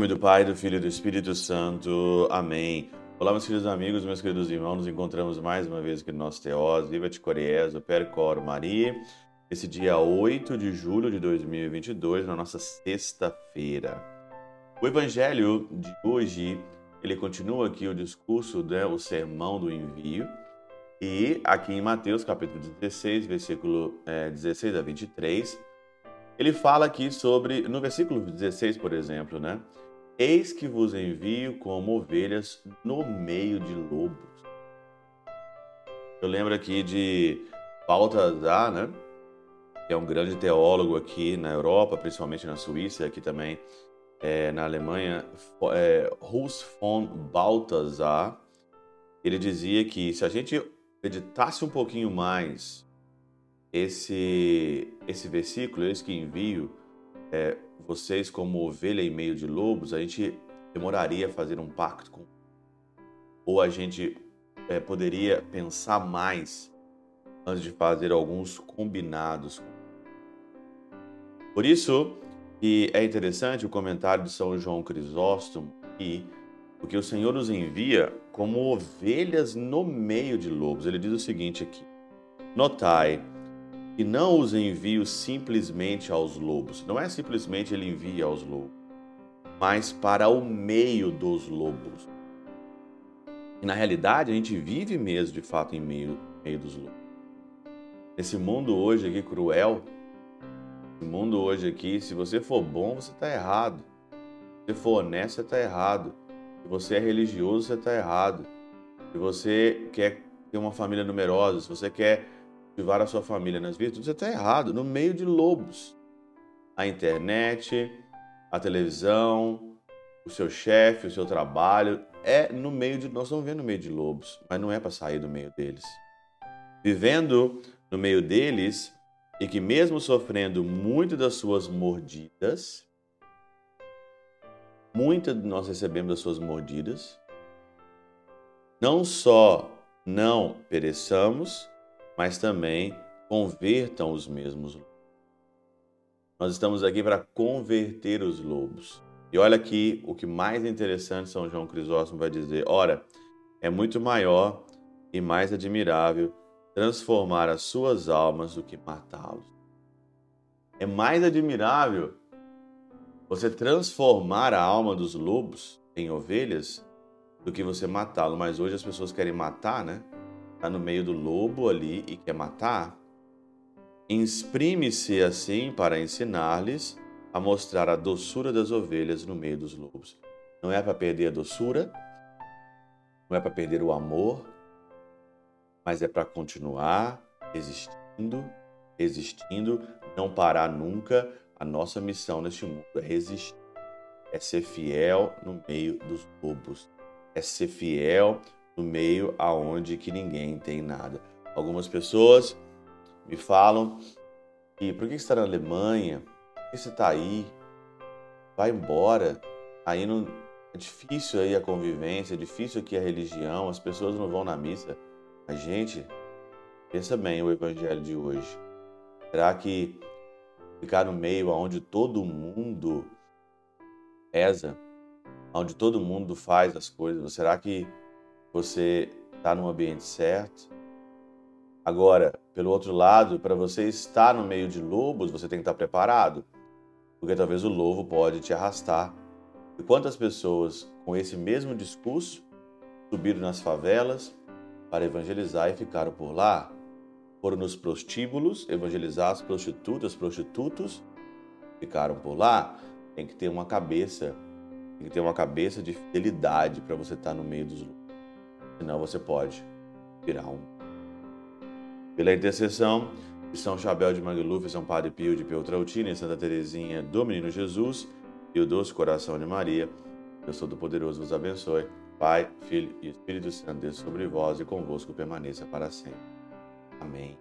nome do Pai, do Filho e do Espírito Santo. Amém. Olá, meus queridos amigos, meus queridos irmãos. Nos encontramos mais uma vez aqui no nosso Teós. Viva te Coriés, o Percor Maria. Esse dia 8 de julho de 2022, na nossa sexta-feira. O evangelho de hoje, ele continua aqui o discurso, né, o sermão do envio. E aqui em Mateus, capítulo 16, versículo é, 16 a 23, ele fala aqui sobre, no versículo 16, por exemplo, né? Eis que vos envio como ovelhas no meio de lobos. Eu lembro aqui de Baltazar, né? Que é um grande teólogo aqui na Europa, principalmente na Suíça, aqui também é, na Alemanha, é, Hus von Balthasar. Ele dizia que se a gente meditasse um pouquinho mais esse, esse versículo, esse que envio, é, vocês como ovelha em meio de lobos, a gente demoraria a fazer um pacto com. Ou a gente é, poderia pensar mais antes de fazer alguns combinados. Por isso, que é interessante o comentário de São João Crisóstomo e porque o Senhor nos envia como ovelhas no meio de lobos. Ele diz o seguinte aqui: Notai e não os envio simplesmente aos lobos. Não é simplesmente ele envia aos lobos, mas para o meio dos lobos. E na realidade a gente vive mesmo de fato em meio, meio dos lobos. Esse mundo hoje aqui cruel, esse mundo hoje aqui, se você for bom, você está errado. Se você for honesto, você está errado. Se você é religioso, você está errado. Se você quer ter uma família numerosa, se você quer cultivar a sua família nas virtudes, está errado, no meio de lobos. A internet, a televisão, o seu chefe, o seu trabalho, é no meio de. Nós estamos vendo no meio de lobos, mas não é para sair do meio deles. Vivendo no meio deles, e que mesmo sofrendo muito das suas mordidas, muitas nós recebemos das suas mordidas, não só não pereçamos, mas também convertam os mesmos lobos. Nós estamos aqui para converter os lobos. E olha aqui o que mais interessante São João Crisóstomo vai dizer. Ora, é muito maior e mais admirável transformar as suas almas do que matá-los. É mais admirável você transformar a alma dos lobos em ovelhas do que você matá-lo. Mas hoje as pessoas querem matar, né? Está no meio do lobo ali e quer matar, exprime-se assim para ensinar-lhes a mostrar a doçura das ovelhas no meio dos lobos. Não é para perder a doçura, não é para perder o amor, mas é para continuar existindo, existindo, não parar nunca. A nossa missão neste mundo é resistir, é ser fiel no meio dos lobos, é ser fiel no meio aonde que ninguém tem nada. Algumas pessoas me falam que por que você está na Alemanha? Por que você está aí? Vai embora. Aí não é difícil aí a convivência, é difícil aqui a religião, as pessoas não vão na missa. A gente pensa bem o evangelho de hoje. Será que ficar no meio aonde todo mundo pesa, onde todo mundo faz as coisas, será que você está no ambiente certo. Agora, pelo outro lado, para você estar no meio de lobos, você tem que estar preparado, porque talvez o lobo pode te arrastar. E quantas pessoas com esse mesmo discurso subiram nas favelas para evangelizar e ficaram por lá? Foram nos prostíbulos evangelizar as prostitutas, prostitutos, ficaram por lá. Tem que ter uma cabeça, tem que ter uma cabeça de fidelidade para você estar no meio dos lobos senão você pode virar um. Pela intercessão de São Chabel de Mangluf, São Padre Pio de Peltrautina e Santa Teresinha do Menino Jesus e o doce coração de Maria, Deus Todo-Poderoso vos abençoe. Pai, Filho e Espírito Santo, Deus sobre vós e convosco permaneça para sempre. Amém.